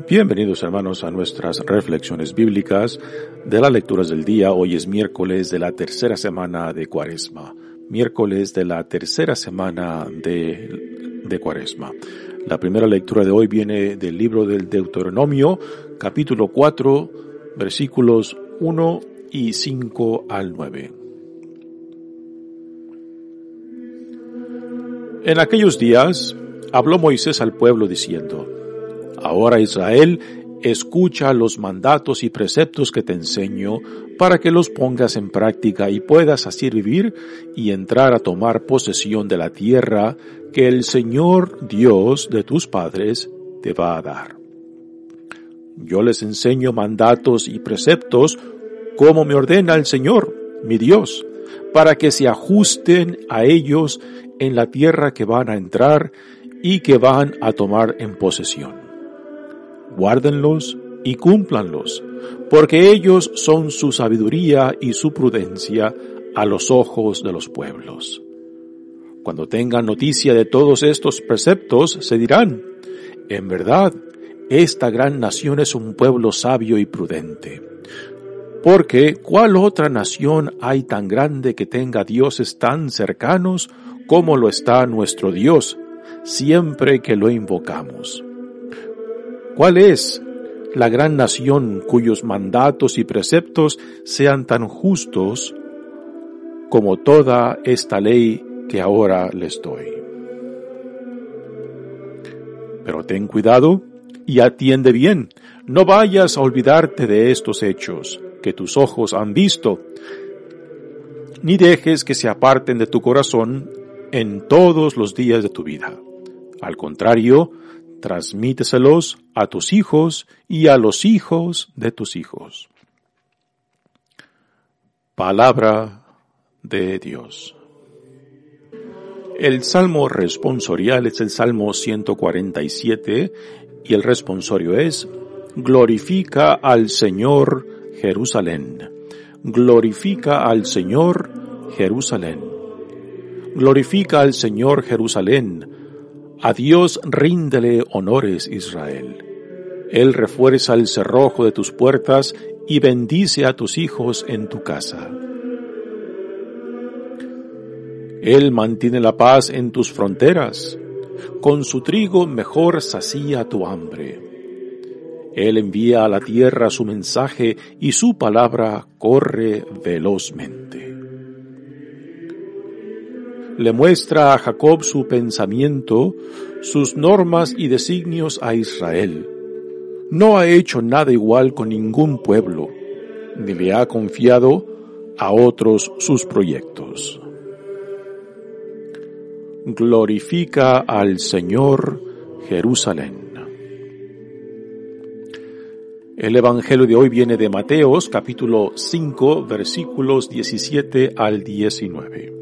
Bienvenidos hermanos a nuestras reflexiones bíblicas de las lecturas del día. Hoy es miércoles de la tercera semana de Cuaresma. Miércoles de la tercera semana de, de Cuaresma. La primera lectura de hoy viene del libro del Deuteronomio, capítulo 4, versículos 1 y 5 al 9. En aquellos días habló Moisés al pueblo diciendo, Ahora Israel, escucha los mandatos y preceptos que te enseño para que los pongas en práctica y puedas así vivir y entrar a tomar posesión de la tierra que el Señor Dios de tus padres te va a dar. Yo les enseño mandatos y preceptos como me ordena el Señor, mi Dios, para que se ajusten a ellos en la tierra que van a entrar y que van a tomar en posesión guárdenlos y cúmplanlos, porque ellos son su sabiduría y su prudencia a los ojos de los pueblos. Cuando tengan noticia de todos estos preceptos, se dirán, en verdad, esta gran nación es un pueblo sabio y prudente. Porque, ¿cuál otra nación hay tan grande que tenga dioses tan cercanos como lo está nuestro Dios, siempre que lo invocamos? ¿Cuál es la gran nación cuyos mandatos y preceptos sean tan justos como toda esta ley que ahora les doy? Pero ten cuidado y atiende bien. No vayas a olvidarte de estos hechos que tus ojos han visto, ni dejes que se aparten de tu corazón en todos los días de tu vida. Al contrario, transmíteselos a tus hijos y a los hijos de tus hijos. Palabra de Dios. El salmo responsorial es el salmo 147 y el responsorio es Glorifica al Señor Jerusalén. Glorifica al Señor Jerusalén. Glorifica al Señor Jerusalén a Dios ríndele honores Israel. Él refuerza el cerrojo de tus puertas y bendice a tus hijos en tu casa. Él mantiene la paz en tus fronteras. Con su trigo mejor sacía tu hambre. Él envía a la tierra su mensaje y su palabra corre velozmente le muestra a Jacob su pensamiento, sus normas y designios a Israel. No ha hecho nada igual con ningún pueblo, ni le ha confiado a otros sus proyectos. Glorifica al Señor Jerusalén. El Evangelio de hoy viene de Mateos capítulo 5 versículos 17 al 19.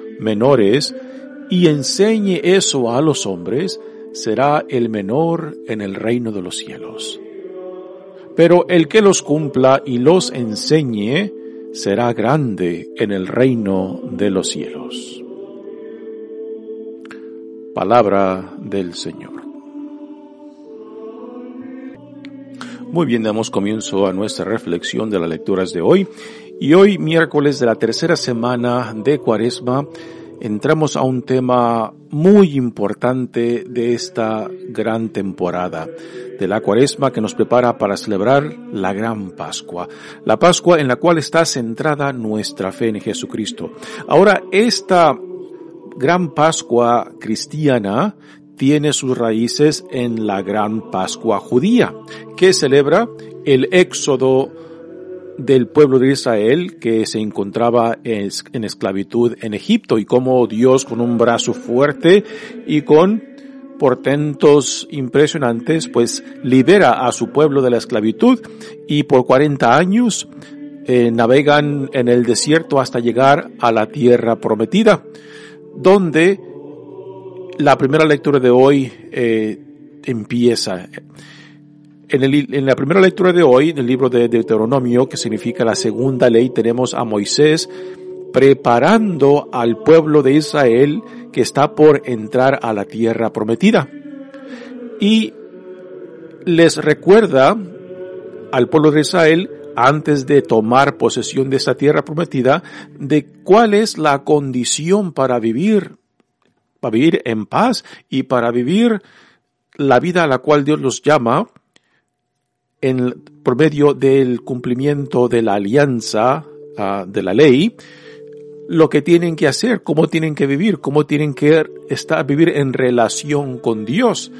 menores y enseñe eso a los hombres, será el menor en el reino de los cielos. Pero el que los cumpla y los enseñe, será grande en el reino de los cielos. Palabra del Señor. Muy bien, damos comienzo a nuestra reflexión de las lecturas de hoy. Y hoy, miércoles de la tercera semana de Cuaresma, entramos a un tema muy importante de esta gran temporada de la Cuaresma que nos prepara para celebrar la gran Pascua. La Pascua en la cual está centrada nuestra fe en Jesucristo. Ahora, esta gran Pascua cristiana tiene sus raíces en la gran Pascua judía, que celebra el éxodo del pueblo de Israel que se encontraba en esclavitud en Egipto y cómo Dios con un brazo fuerte y con portentos impresionantes pues libera a su pueblo de la esclavitud y por 40 años eh, navegan en el desierto hasta llegar a la tierra prometida donde la primera lectura de hoy eh, empieza. En, el, la primera lectura de hoy, del libro de Deuteronomio, que significa la segunda ley, tenemos a Moisés preparando al pueblo de Israel que está por entrar a la tierra prometida. Y les recuerda al pueblo de Israel, antes de tomar posesión de esta tierra prometida, de cuál es la condición para vivir para vivir en paz y para vivir la vida a la cual Dios los llama en, por medio del cumplimiento de la alianza ah, de la ley, lo que tienen que hacer, cómo tienen que vivir, cómo tienen que estar, vivir en relación con Dios.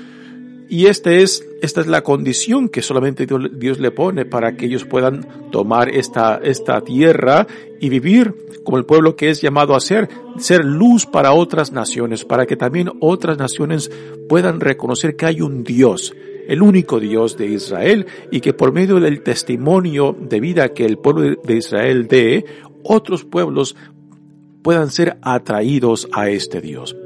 Y esta es, esta es la condición que solamente Dios, le pone para que ellos puedan tomar esta, esta tierra y vivir como el pueblo que es llamado a ser, ser luz para otras naciones, para que también otras naciones puedan reconocer que hay un Dios, el único Dios de Israel, y que por medio del testimonio de vida que el pueblo de Israel dé, otros pueblos puedan ser atraídos a este Dios.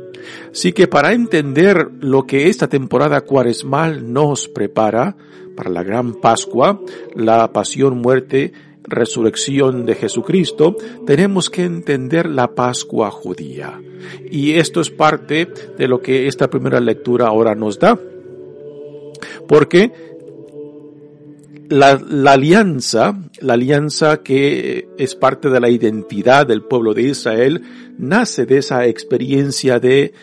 Así que para entender lo que esta temporada cuaresmal nos prepara para la gran Pascua, la pasión, muerte, resurrección de Jesucristo, tenemos que entender la Pascua judía. Y esto es parte de lo que esta primera lectura ahora nos da. Porque la, alianza, la alianza que es parte de la identidad del pueblo de Israel, nace de esa experiencia de,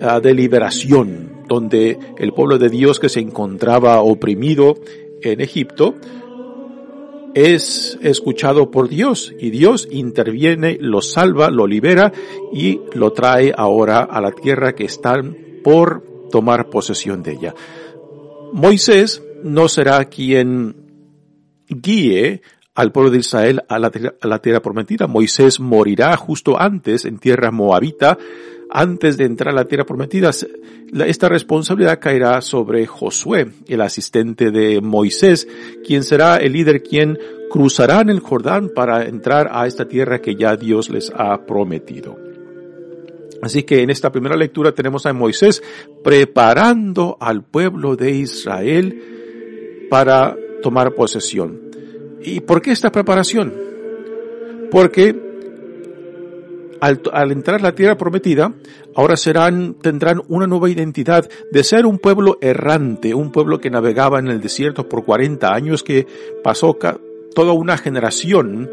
ah, de liberación, donde el pueblo de Dios que se encontraba oprimido en Egipto, es escuchado por Dios y Dios interviene, lo salva, lo libera y lo trae ahora a la tierra que están por tomar posesión de ella. Moisés no será quien guíe al pueblo de Israel a la, tierra prometida. Moisés morirá justo antes en tierra moabita, antes de entrar a la tierra prometida. Esta responsabilidad caerá sobre Josué, el asistente de Moisés, quien será el líder quien cruzará en el Jordán para entrar a esta tierra que ya Dios les ha prometido. Así que en esta primera lectura tenemos a Moisés preparando al pueblo de Israel para tomar posesión. ¿Y por qué esta preparación? Porque al, al, entrar la tierra prometida, ahora serán, tendrán una nueva identidad de ser un pueblo errante, un pueblo que navegaba en el desierto por 40 años, que pasó toda una generación,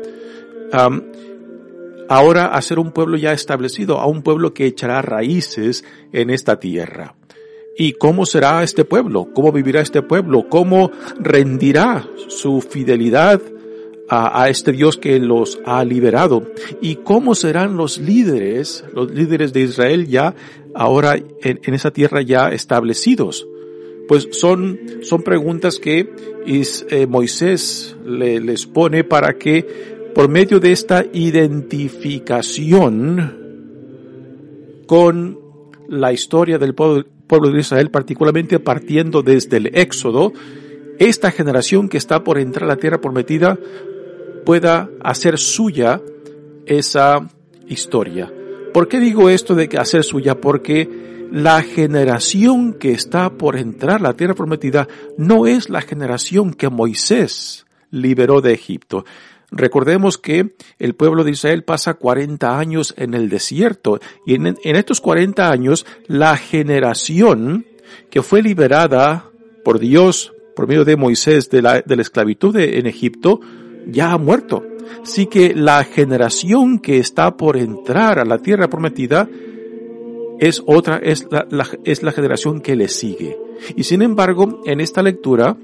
ahora a ser un pueblo ya establecido, a un pueblo que echará raíces en esta tierra. ¿Y cómo será este pueblo? ¿Cómo vivirá este pueblo? ¿Cómo rendirá su fidelidad a, este Dios que los ha liberado? ¿Y cómo serán los líderes, los líderes de Israel ya ahora en, esa tierra ya establecidos? Pues son, son preguntas que eh, Moisés le, les pone para que por medio de esta identificación con la historia del pueblo, de Israel, particularmente partiendo desde el Éxodo, esta generación que está por entrar a la tierra prometida pueda hacer suya esa historia, ¿Por qué digo esto de hacer suya? Porque la generación que está por entrar a la tierra prometida no es la generación que Moisés liberó de Egipto. Recordemos que el pueblo de Israel pasa 40 años en el desierto y en, estos 40 años la generación que fue liberada por Dios por medio de Moisés de la, de la esclavitud en Egipto ya ha muerto. Así que la generación que está por entrar a la tierra prometida es otra, es la, es la generación que le sigue. Y sin embargo, en esta lectura,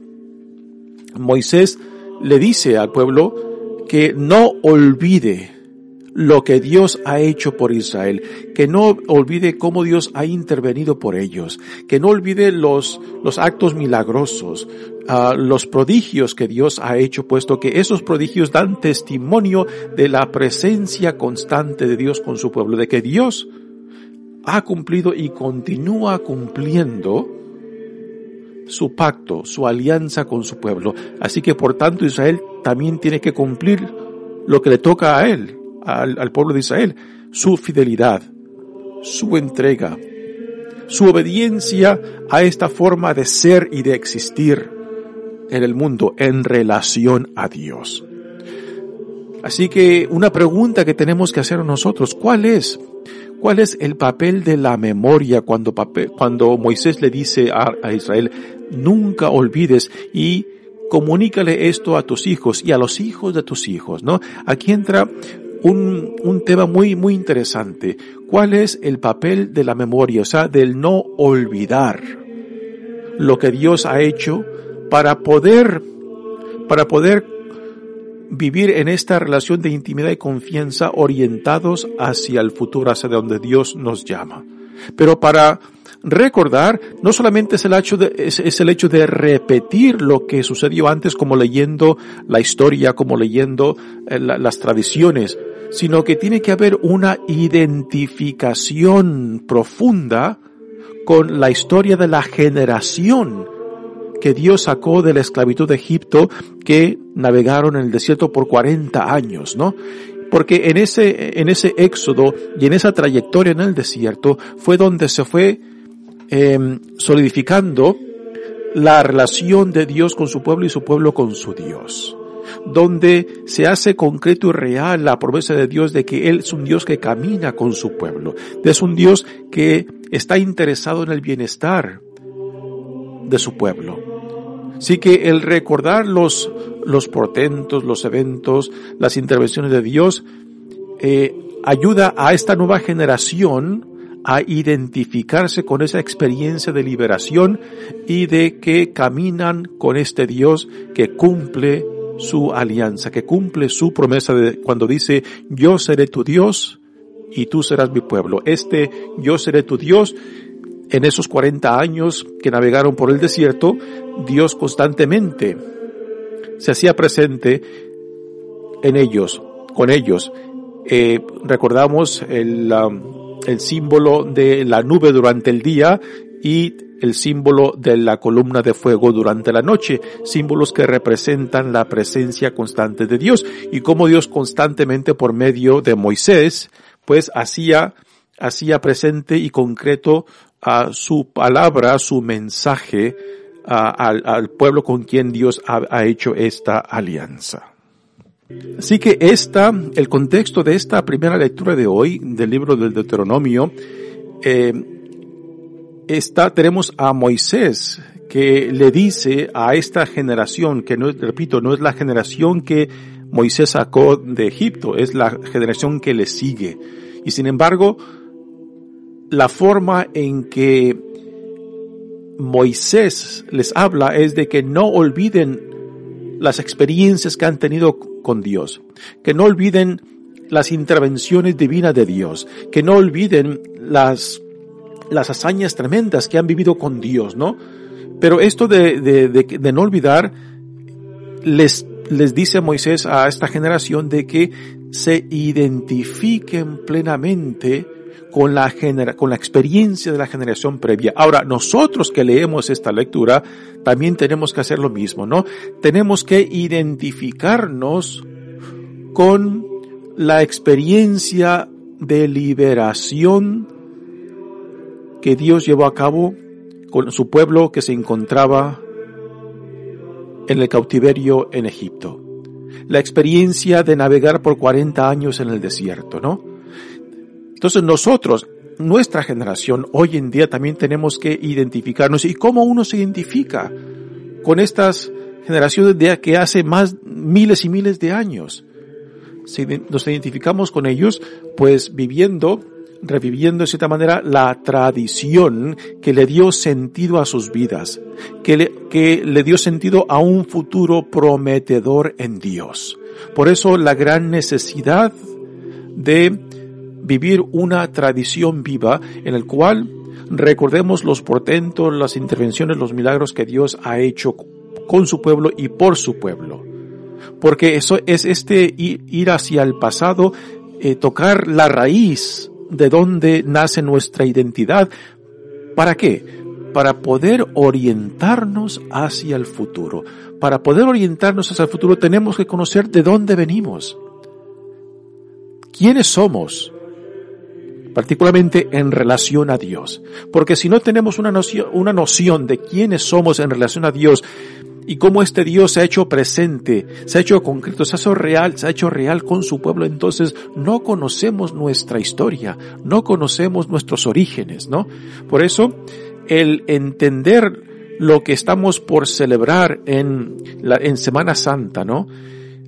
Moisés le dice al pueblo que no olvide lo que Dios ha hecho por Israel, que no olvide cómo Dios ha intervenido por ellos, que no olvide los, los actos milagrosos, uh, los prodigios que Dios ha hecho, puesto que esos prodigios dan testimonio de la presencia constante de Dios con su pueblo, de que Dios ha cumplido y continúa cumpliendo su pacto, su alianza con su pueblo. Así que por tanto Israel también tiene que cumplir lo que le toca a él, al, pueblo de Israel, su fidelidad, su entrega, su obediencia a esta forma de ser y de existir en el mundo en relación a Dios. Así que una pregunta que tenemos que hacer nosotros, ¿cuál es? ¿Cuál es el papel de la memoria cuando, cuando Moisés le dice a, a Israel, nunca olvides y comunícale esto a tus hijos y a los hijos de tus hijos, ¿no? Aquí entra un, un tema muy, muy interesante. ¿Cuál es el papel de la memoria? O sea, del no olvidar lo que Dios ha hecho para poder, para poder vivir en esta relación de intimidad y confianza orientados hacia el futuro, hacia donde Dios nos llama. Pero para recordar no solamente es el hecho de, es, el hecho de repetir lo que sucedió antes como leyendo la historia, como leyendo eh, las tradiciones, sino que tiene que haber una identificación profunda con la historia de la generación que Dios sacó de la esclavitud de Egipto que navegaron en el desierto por 40 años, ¿no? Porque en ese, en ese éxodo y en esa trayectoria en el desierto fue donde se fue eh, solidificando la relación de Dios con su pueblo y su pueblo con su Dios donde se hace concreto y real la promesa de Dios de que Él es un Dios que camina con su pueblo, es un Dios que está interesado en el bienestar de su pueblo. Así que el recordar los, los portentos, los eventos, las intervenciones de Dios, eh, ayuda a esta nueva generación a identificarse con esa experiencia de liberación y de que caminan con este Dios que cumple su alianza, que cumple su promesa de cuando dice, yo seré tu Dios y tú serás mi pueblo. Este yo seré tu Dios. En esos 40 años que navegaron por el desierto, Dios constantemente se hacía presente en ellos, con ellos. Eh, recordamos el, um, el símbolo de la nube durante el día y el símbolo de la columna de fuego durante la noche, símbolos que representan la presencia constante de Dios y cómo Dios constantemente por medio de Moisés, pues hacía, hacía presente y concreto su palabra, su mensaje al, pueblo con quien Dios ha, hecho esta alianza. Así que esta, el contexto de esta primera lectura de hoy del libro del Deuteronomio, eh, está, tenemos a Moisés que le dice a esta generación, que repito, no es la generación que Moisés sacó de Egipto, es la generación que le sigue. Y sin embargo, la forma en que Moisés les habla es de que no olviden las experiencias que han tenido con Dios, que no olviden las intervenciones divinas de Dios, que no olviden las las hazañas tremendas que han vivido con Dios, ¿no? Pero esto de, de, de, no olvidar, les, les dice Moisés a esta generación de que se identifiquen plenamente con la, genera, con la experiencia de la generación previa. Ahora, nosotros que leemos esta lectura, también tenemos que hacer lo mismo, ¿no? Tenemos que identificarnos con la experiencia de liberación que Dios llevó a cabo con su pueblo que se encontraba en el cautiverio en Egipto. La experiencia de navegar por 40 años en el desierto, ¿no? Entonces nosotros, nuestra generación, hoy en día también tenemos que identificarnos. ¿Y cómo uno se identifica con estas generaciones de hace más miles y miles de años? Si nos identificamos con ellos, pues viviendo reviviendo de cierta manera la tradición que le dio sentido a sus vidas, que le, que le dio sentido a un futuro prometedor en Dios. Por eso la gran necesidad de vivir una tradición viva en el cual recordemos los portentos, las intervenciones, los milagros que Dios ha hecho con su pueblo y por su pueblo. Porque eso es este ir hacia el pasado, eh, tocar la raíz de dónde nace nuestra identidad. ¿Para qué? Para poder orientarnos hacia el futuro. Para poder orientarnos hacia el futuro tenemos que conocer de dónde venimos. ¿Quiénes somos? Particularmente en relación a Dios. Porque si no tenemos una noción, una noción de quiénes somos en relación a Dios, y cómo este Dios se ha hecho presente, se ha hecho concreto, se ha hecho real, se ha hecho real con su pueblo, entonces no conocemos nuestra historia, no conocemos nuestros orígenes, ¿no? Por eso, el entender lo que estamos por celebrar en la, en Semana Santa, ¿no?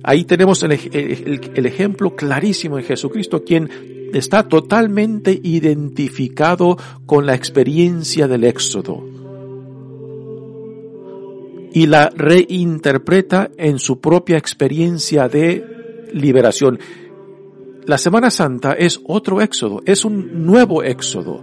Ahí tenemos el, ejemplo clarísimo de Jesucristo, quien está totalmente identificado con la experiencia del Éxodo y la reinterpreta en su propia experiencia de liberación. La Semana Santa es otro éxodo, es un nuevo éxodo,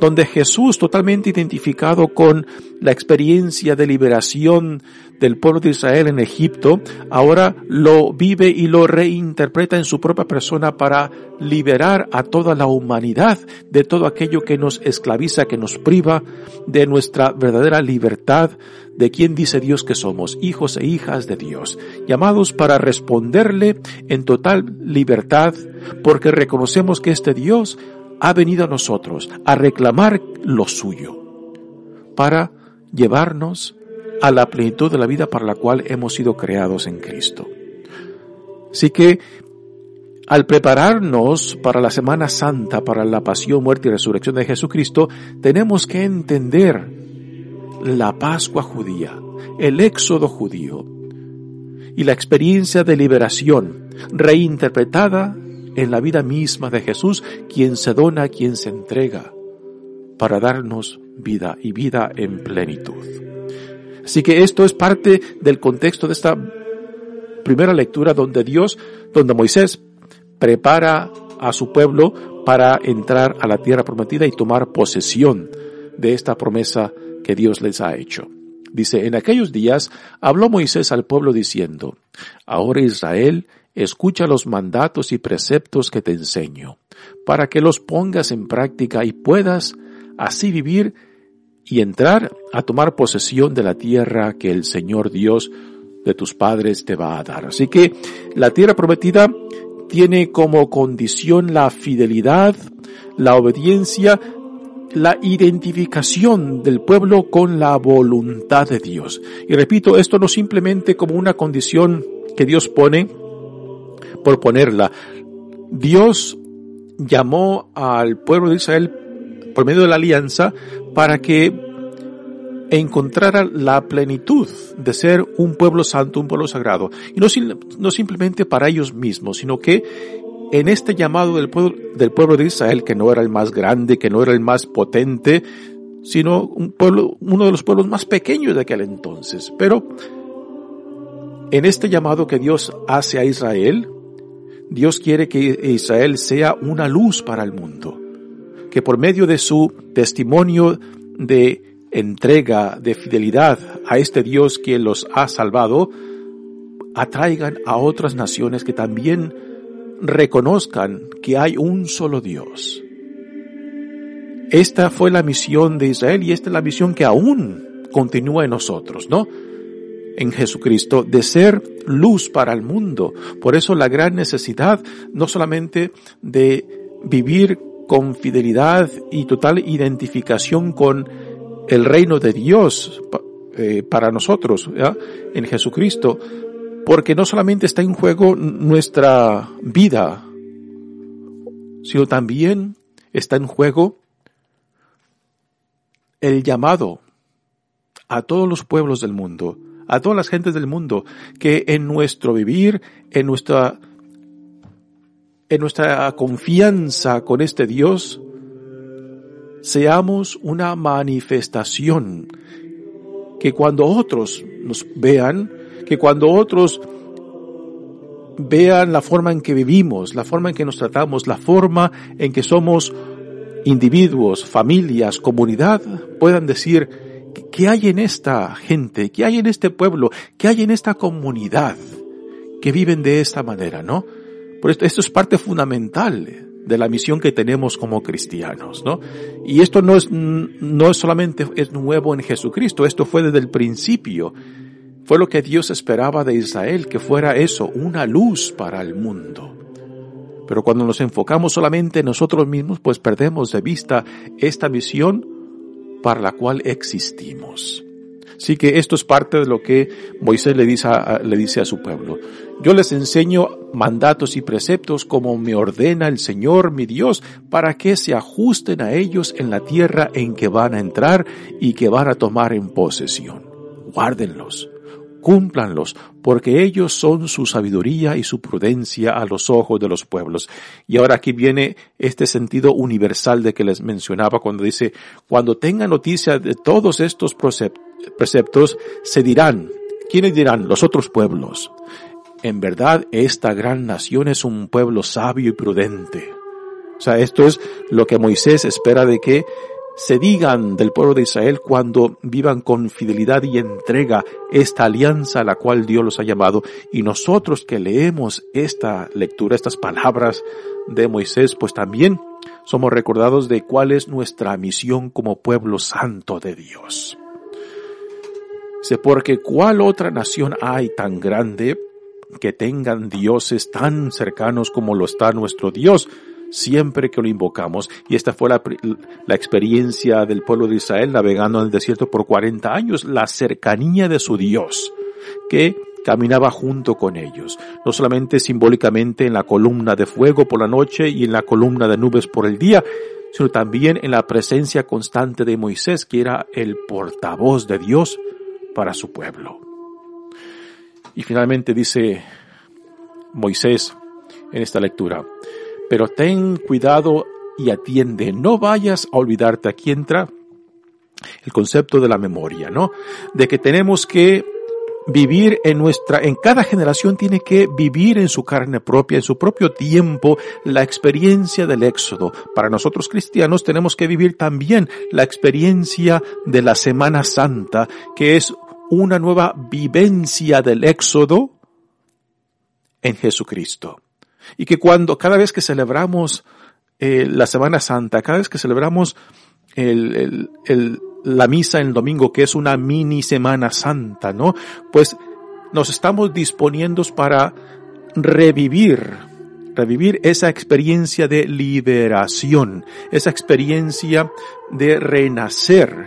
donde Jesús, totalmente identificado con la experiencia de liberación del pueblo de Israel en Egipto, ahora lo vive y lo reinterpreta en su propia persona para liberar a toda la humanidad de todo aquello que nos esclaviza, que nos priva de nuestra verdadera libertad, de quien dice Dios que somos, hijos e hijas de Dios, llamados para responderle en total libertad, porque reconocemos que este Dios ha venido a nosotros a reclamar lo suyo, para llevarnos a la plenitud de la vida para la cual hemos sido creados en Cristo. Así que, al prepararnos para la Semana Santa, para la pasión, muerte y resurrección de Jesucristo, tenemos que entender la Pascua judía, el éxodo judío y la experiencia de liberación reinterpretada en la vida misma de Jesús, quien se dona, quien se entrega para darnos vida y vida en plenitud. Así que esto es parte del contexto de esta primera lectura donde Dios, donde Moisés prepara a su pueblo para entrar a la tierra prometida y tomar posesión de esta promesa que Dios les ha hecho. Dice, en aquellos días habló Moisés al pueblo diciendo, Ahora Israel, escucha los mandatos y preceptos que te enseño, para que los pongas en práctica y puedas así vivir y entrar a tomar posesión de la tierra que el Señor Dios de tus padres te va a dar. Así que la tierra prometida tiene como condición la fidelidad, la obediencia, la identificación del pueblo con la voluntad de Dios. Y repito, esto no simplemente como una condición que Dios pone por ponerla. Dios llamó al pueblo de Israel por medio de la alianza para que encontrara la plenitud de ser un pueblo santo, un pueblo sagrado. Y no, no simplemente para ellos mismos, sino que en este llamado del pueblo, del pueblo de Israel, que no era el más grande, que no era el más potente, sino un pueblo, uno de los pueblos más pequeños de aquel entonces. Pero en este llamado que Dios hace a Israel, Dios quiere que Israel sea una luz para el mundo que por medio de su testimonio de entrega, de fidelidad a este Dios que los ha salvado, atraigan a otras naciones que también reconozcan que hay un solo Dios. Esta fue la misión de Israel y esta es la misión que aún continúa en nosotros, ¿no? En Jesucristo, de ser luz para el mundo. Por eso la gran necesidad no solamente de vivir con fidelidad y total identificación con el reino de Dios eh, para nosotros en Jesucristo, porque no solamente está en juego nuestra vida, sino también está en juego el llamado a todos los pueblos del mundo, a todas las gentes del mundo, que en nuestro vivir, en nuestra, en nuestra confianza con este Dios, seamos una manifestación, que cuando otros nos vean, que cuando otros vean la forma en que vivimos, la forma en que nos tratamos, la forma en que somos individuos, familias, comunidad, puedan decir, ¿qué hay en esta gente? ¿Qué hay en este pueblo? ¿Qué hay en esta comunidad que viven de esta manera, no? Por esto, esto es parte fundamental de la misión que tenemos como cristianos, ¿no? Y esto no es, no es solamente es nuevo en Jesucristo, esto fue desde el principio. Fue lo que Dios esperaba de Israel, que fuera eso, una luz para el mundo. Pero cuando nos enfocamos solamente en nosotros mismos, pues perdemos de vista esta misión para la cual existimos. Así que esto es parte de lo que Moisés le dice, a, le dice a su pueblo. Yo les enseño mandatos y preceptos como me ordena el Señor mi Dios para que se ajusten a ellos en la tierra en que van a entrar y que van a tomar en posesión. Guárdenlos cúmplanlos, porque ellos son su sabiduría y su prudencia a los ojos de los pueblos. Y ahora aquí viene este sentido universal de que les mencionaba cuando dice, cuando tengan noticia de todos estos preceptos, se dirán, ¿quiénes dirán? Los otros pueblos. En verdad, esta gran nación es un pueblo sabio y prudente. O sea, esto es lo que Moisés espera de que se digan del pueblo de Israel cuando vivan con fidelidad y entrega esta alianza a la cual Dios los ha llamado. Y nosotros que leemos esta lectura, estas palabras de Moisés, pues también somos recordados de cuál es nuestra misión como pueblo santo de Dios. Sé porque cuál otra nación hay tan grande que tengan dioses tan cercanos como lo está nuestro Dios siempre que lo invocamos. Y esta fue la, la, experiencia del pueblo de Israel navegando en el desierto por 40 años, la cercanía de su Dios, que caminaba junto con ellos, no solamente simbólicamente en la columna de fuego por la noche y en la columna de nubes por el día, sino también en la presencia constante de Moisés, que era el portavoz de Dios para su pueblo. Y finalmente dice Moisés en esta lectura, pero ten cuidado y atiende, no vayas a olvidarte, aquí entra el concepto de la memoria, ¿no? De que tenemos que vivir en nuestra, en cada generación tiene que vivir en su carne propia, en su propio tiempo, la experiencia del éxodo. Para nosotros cristianos tenemos que vivir también la experiencia de la Semana Santa, que es una nueva vivencia del éxodo en Jesucristo y que cuando, cada vez que celebramos eh, la Semana Santa, cada vez que celebramos el, la misa el domingo, que es una mini Semana Santa, ¿no? Pues nos estamos disponiendo para revivir, revivir esa experiencia de liberación, esa experiencia de renacer,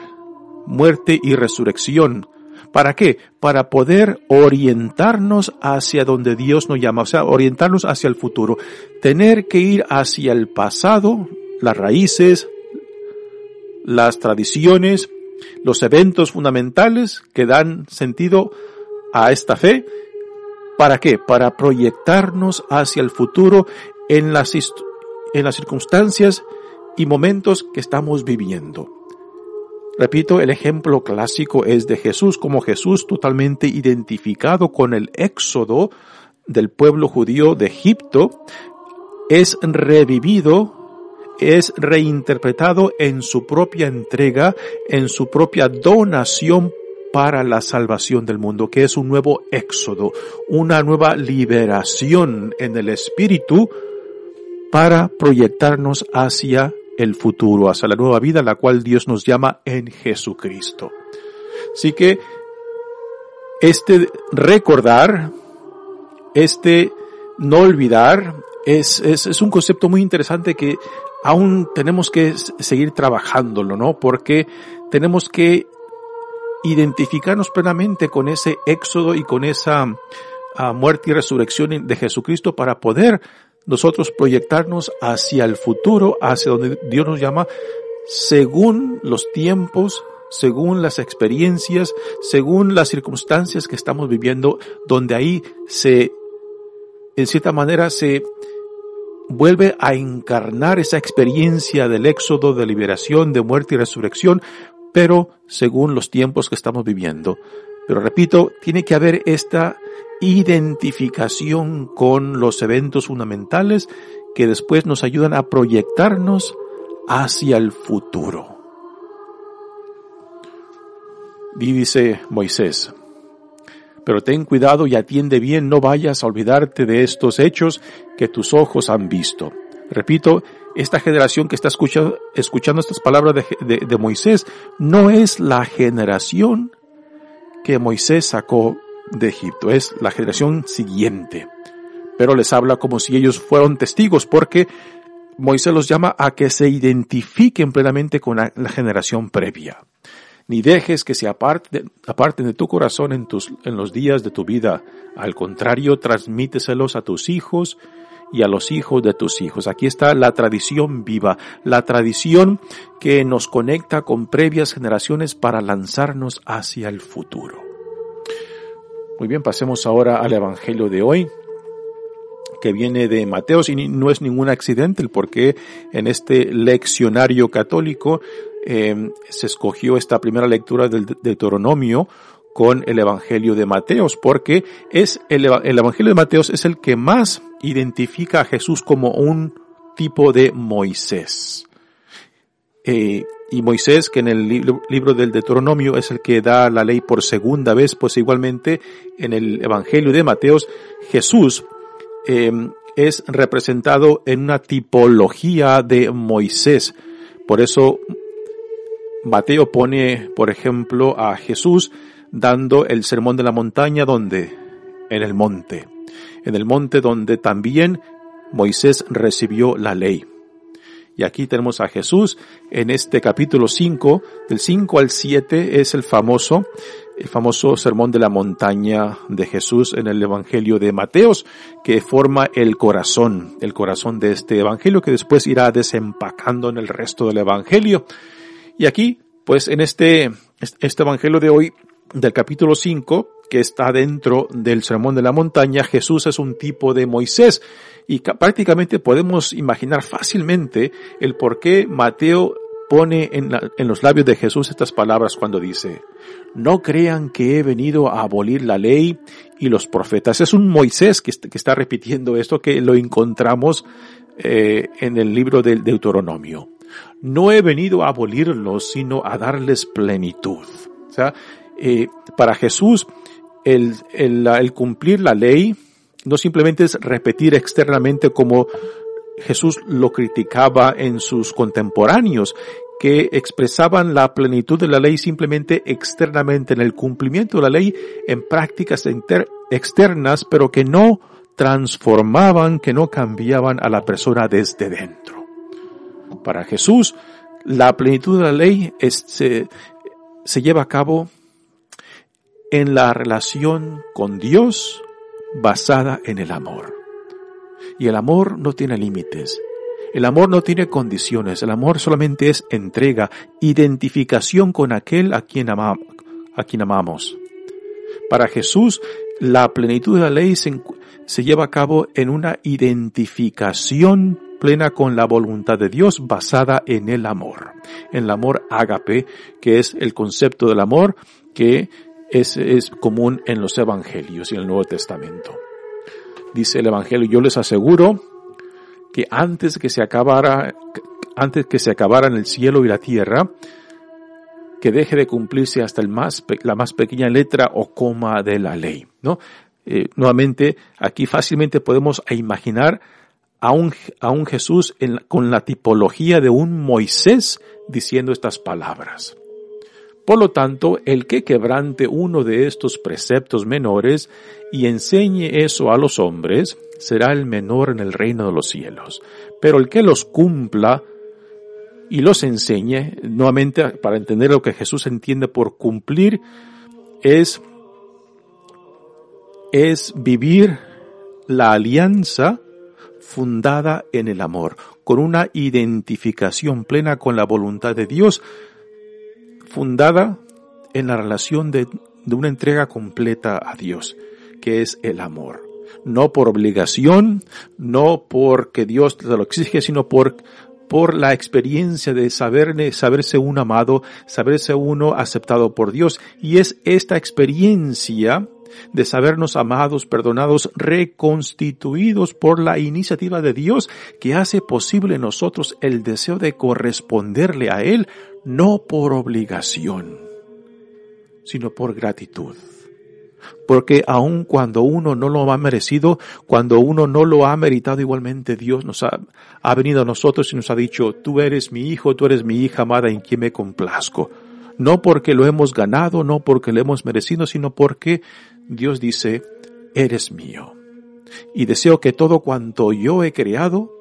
muerte y resurrección, ¿Para qué? Para poder orientarnos hacia donde Dios nos llama, o sea, orientarnos hacia el futuro. Tener que ir hacia el pasado, las raíces, las tradiciones, los eventos fundamentales que dan sentido a esta fe. ¿Para qué? Para proyectarnos hacia el futuro en las, en las circunstancias y momentos que estamos viviendo. Repito, el ejemplo clásico es de Jesús, como Jesús totalmente identificado con el éxodo del pueblo judío de Egipto, es revivido, es reinterpretado en su propia entrega, en su propia donación para la salvación del mundo, que es un nuevo éxodo, una nueva liberación en el espíritu para proyectarnos hacia el futuro, hacia la nueva vida, la cual Dios nos llama en Jesucristo. Así que este recordar, este no olvidar, es, es, es un concepto muy interesante que aún tenemos que seguir trabajándolo, ¿no? Porque tenemos que identificarnos plenamente con ese éxodo y con esa uh, muerte y resurrección de Jesucristo para poder nosotros proyectarnos hacia el futuro, hacia donde Dios nos llama, según los tiempos, según las experiencias, según las circunstancias que estamos viviendo, donde ahí se, en cierta manera, se vuelve a encarnar esa experiencia del éxodo, de liberación, de muerte y resurrección, pero según los tiempos que estamos viviendo. Pero repito, tiene que haber esta identificación con los eventos fundamentales que después nos ayudan a proyectarnos hacia el futuro. Y Moisés, pero ten cuidado y atiende bien, no vayas a olvidarte de estos hechos que tus ojos han visto. Repito, esta generación que está escuchando, estas palabras de, Moisés no es la generación que Moisés sacó de Egipto, es la generación siguiente. Pero les habla como si ellos fueron testigos porque Moisés los llama a que se identifiquen plenamente con la, generación previa. Ni dejes que se aparten, aparten de tu corazón en, tus, en los días de tu vida. Al contrario, transmíteselos a tus hijos y a los hijos de tus hijos. Aquí está la tradición viva, la tradición que nos conecta con previas generaciones para lanzarnos hacia el futuro. Muy bien, pasemos ahora al Evangelio de hoy que viene de Mateos y no es ningún accidente el porque en este leccionario católico eh, se escogió esta primera lectura del Deuteronomio con el Evangelio de Mateos, porque es el, el, Evangelio de Mateos es el que más identifica a Jesús como un tipo de Moisés. Eh, y Moisés, que en el libro, del Deuteronomio es el que da la ley por segunda vez, pues igualmente en el Evangelio de Mateos, Jesús eh, es representado en una tipología de Moisés. Por eso Mateo pone, por ejemplo, a Jesús dando el sermón de la montaña donde? En el monte. En el monte donde también Moisés recibió la ley. Y aquí tenemos a Jesús en este capítulo 5, del 5 al 7 es el famoso, el famoso sermón de la montaña de Jesús en el Evangelio de Mateos, que forma el corazón, el corazón de este Evangelio que después irá desempacando en el resto del Evangelio. Y aquí, pues en este, este Evangelio de hoy, del capítulo 5, que está dentro del Sermón de la Montaña, Jesús es un tipo de Moisés. Y prácticamente podemos imaginar fácilmente el por qué Mateo pone en, la, en, los labios de Jesús estas palabras cuando dice, no crean que he venido a abolir la ley y los profetas. Es un Moisés que, que está repitiendo esto que lo encontramos eh, en el libro del Deuteronomio. No he venido a abolirlos, sino a darles plenitud. O sea, eh, para Jesús, el, el, el cumplir la ley no simplemente es repetir externamente como Jesús lo criticaba en sus contemporáneos, que expresaban la plenitud de la ley simplemente externamente en el cumplimiento de la ley en prácticas externas, pero que no transformaban, que no cambiaban a la persona desde dentro. Para Jesús, la plenitud de la ley se, se lleva a cabo en la relación con Dios basada en el amor. Y el amor no tiene límites. El amor no tiene condiciones. El amor solamente es entrega, identificación con aquel a quien, a quien amamos. Para Jesús, la plenitud de la ley se, se lleva a cabo en una identificación plena con la voluntad de Dios basada en el amor, en el amor ágape, que es el concepto del amor que es, es común en los evangelios y en el Nuevo Testamento. Dice el evangelio, yo les aseguro que antes que se acabara, antes que se acabaran el cielo y la tierra, que deje de cumplirse hasta el más, la más pequeña letra o coma de la ley, ¿no? Eh, nuevamente, aquí fácilmente podemos imaginar a un, Jesús en, con la tipología de un Moisés diciendo estas palabras. Por lo tanto, el que quebrante uno de estos preceptos menores y enseñe eso a los hombres, será el menor en el reino de los cielos. Pero el que los cumpla y los enseñe, nuevamente para entender lo que Jesús entiende por cumplir, es, es vivir la alianza fundada en el amor, con una identificación plena con la voluntad de Dios, fundada en la relación de, de una entrega completa a Dios, que es el amor. No por obligación, no porque Dios te lo exige, sino por, por la experiencia de saber, saberse uno amado, saberse uno aceptado por Dios. Y es esta experiencia de sabernos amados, perdonados, reconstituidos por la iniciativa de Dios que hace posible en nosotros el deseo de corresponderle a Él, no por obligación, sino por gratitud. Porque aun cuando uno no lo ha merecido, cuando uno no lo ha meritado igualmente, Dios nos ha, venido a nosotros y nos ha dicho, tú eres mi hijo, tú eres mi hija amada en quien me complazco no porque lo hemos ganado, no porque lo hemos merecido, sino porque Dios dice, eres mío. Y deseo que todo cuanto yo he creado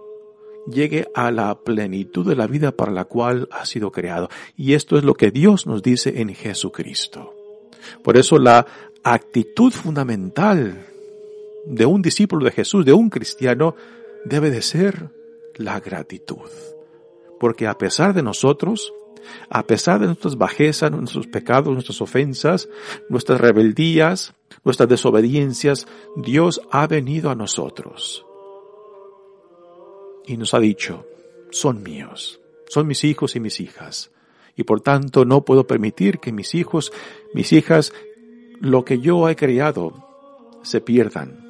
llegue a la plenitud de la vida para la cual ha sido creado. Y esto es lo que Dios nos dice en Jesucristo. Por eso la actitud fundamental de un discípulo de Jesús, de un cristiano, debe de ser la gratitud. Porque a pesar de nosotros, a pesar de nuestras bajezas, nuestros pecados, nuestras ofensas, nuestras rebeldías, nuestras desobediencias, Dios ha venido a nosotros y nos ha dicho, son míos, son mis hijos y mis hijas, y por tanto no puedo permitir que mis hijos, mis hijas, lo que yo he creado, se pierdan.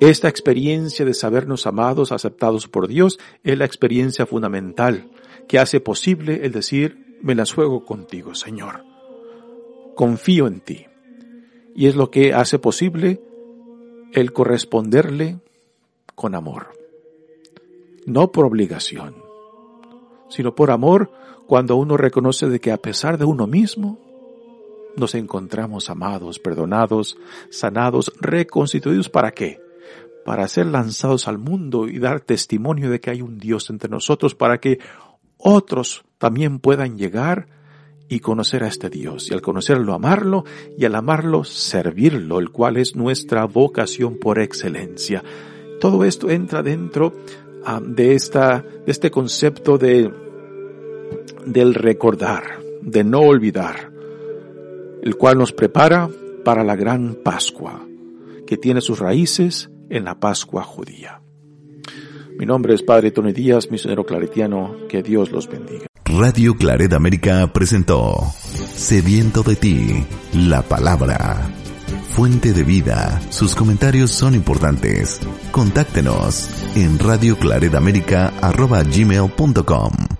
Esta experiencia de sabernos amados, aceptados por Dios, es la experiencia fundamental que hace posible el decir, me las juego contigo, Señor. Confío en ti. Y es lo que hace posible el corresponderle con amor. No por obligación, sino por amor cuando uno reconoce de que a pesar de uno mismo, nos encontramos amados, perdonados, sanados, reconstituidos. ¿Para qué? Para ser lanzados al mundo y dar testimonio de que hay un Dios entre nosotros para que otros también puedan llegar y conocer a este Dios, y al conocerlo amarlo, y al amarlo servirlo, el cual es nuestra vocación por excelencia. Todo esto entra dentro ah, de esta, de este concepto de, del recordar, de no olvidar, el cual nos prepara para la gran Pascua, que tiene sus raíces en la Pascua judía. Mi nombre es Padre Tony Díaz, misionero claretiano, que Dios los bendiga. Radio Claret América presentó Sediento de ti, la palabra. Fuente de vida, sus comentarios son importantes. Contáctenos en radioclaredamerica.gmail.com